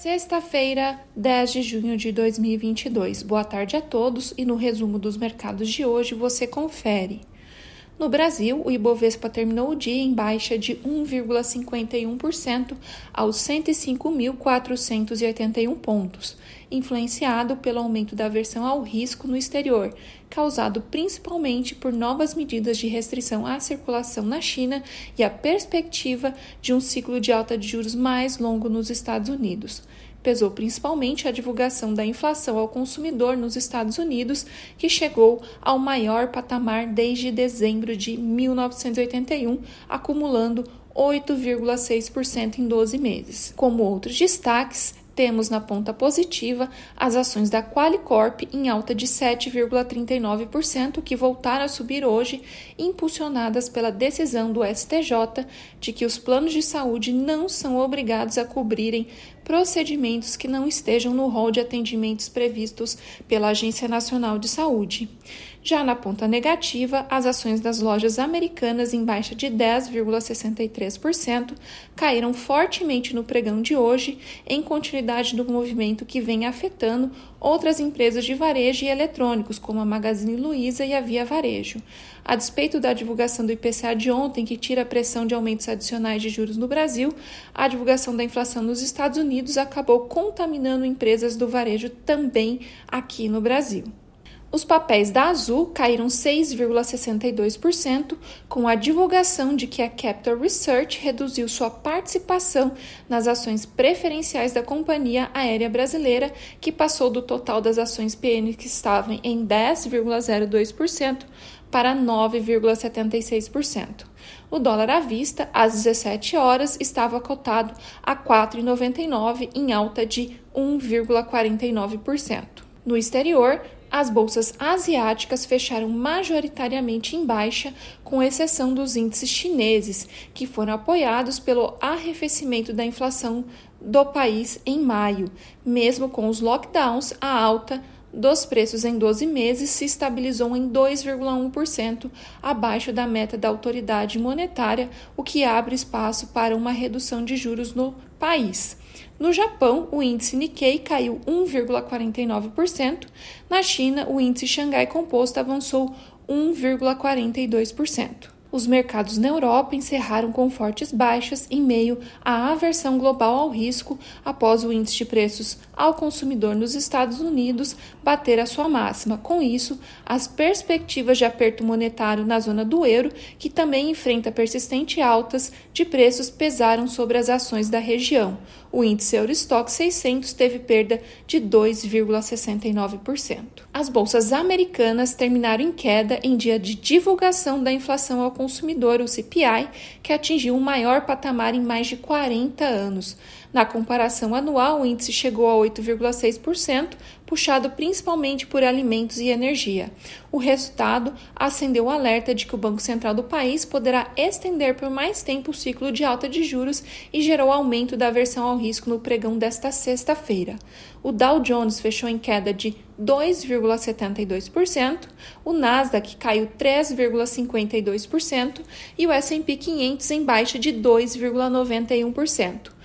Sexta-feira, 10 de junho de 2022. Boa tarde a todos e no resumo dos mercados de hoje você confere. No Brasil, o Ibovespa terminou o dia em baixa de 1,51% aos 105.481 pontos, influenciado pelo aumento da aversão ao risco no exterior, causado principalmente por novas medidas de restrição à circulação na China e a perspectiva de um ciclo de alta de juros mais longo nos Estados Unidos pesou principalmente a divulgação da inflação ao consumidor nos Estados Unidos, que chegou ao maior patamar desde dezembro de 1981, acumulando 8,6% em 12 meses. Como outros destaques, temos na ponta positiva as ações da Qualicorp em alta de 7,39%, que voltaram a subir hoje, impulsionadas pela decisão do STJ de que os planos de saúde não são obrigados a cobrirem procedimentos que não estejam no rol de atendimentos previstos pela Agência Nacional de Saúde. Já na ponta negativa, as ações das lojas americanas em baixa de 10,63% caíram fortemente no pregão de hoje, em continuidade do movimento que vem afetando outras empresas de varejo e eletrônicos, como a Magazine Luiza e a Via Varejo. A despeito da divulgação do IPCA de ontem, que tira a pressão de aumentos adicionais de juros no Brasil, a divulgação da inflação nos Estados Unidos acabou contaminando empresas do varejo também aqui no Brasil. Os papéis da Azul caíram 6,62%, com a divulgação de que a Capital Research reduziu sua participação nas ações preferenciais da companhia aérea brasileira, que passou do total das ações PN que estavam em 10,02% para 9,76%. O dólar à vista, às 17 horas, estava cotado a R$ 4,99, em alta de 1,49%. No exterior, as bolsas asiáticas fecharam majoritariamente em baixa, com exceção dos índices chineses, que foram apoiados pelo arrefecimento da inflação do país em maio. Mesmo com os lockdowns, a alta dos preços em 12 meses se estabilizou em 2,1%, abaixo da meta da autoridade monetária, o que abre espaço para uma redução de juros no país. No Japão, o índice Nikkei caiu 1,49%. Na China, o índice Xangai Composto avançou 1,42%. Os mercados na Europa encerraram com fortes baixas em meio à aversão global ao risco após o índice de preços ao consumidor nos Estados Unidos bater a sua máxima. Com isso, as perspectivas de aperto monetário na zona do euro, que também enfrenta persistentes altas de preços, pesaram sobre as ações da região. O índice Eurostock 600 teve perda de 2,69%. As bolsas americanas terminaram em queda em dia de divulgação da inflação ao consumidor, o CPI, que atingiu o maior patamar em mais de 40 anos. Na comparação anual, o índice chegou a 8,6%, puxado principalmente por alimentos e energia. O resultado acendeu o alerta de que o Banco Central do país poderá estender por mais tempo o ciclo de alta de juros e gerou aumento da aversão ao risco no pregão desta sexta-feira. O Dow Jones fechou em queda de 2,72%, o Nasdaq caiu 3,52% e o S&P 500 em baixa de 2,91%.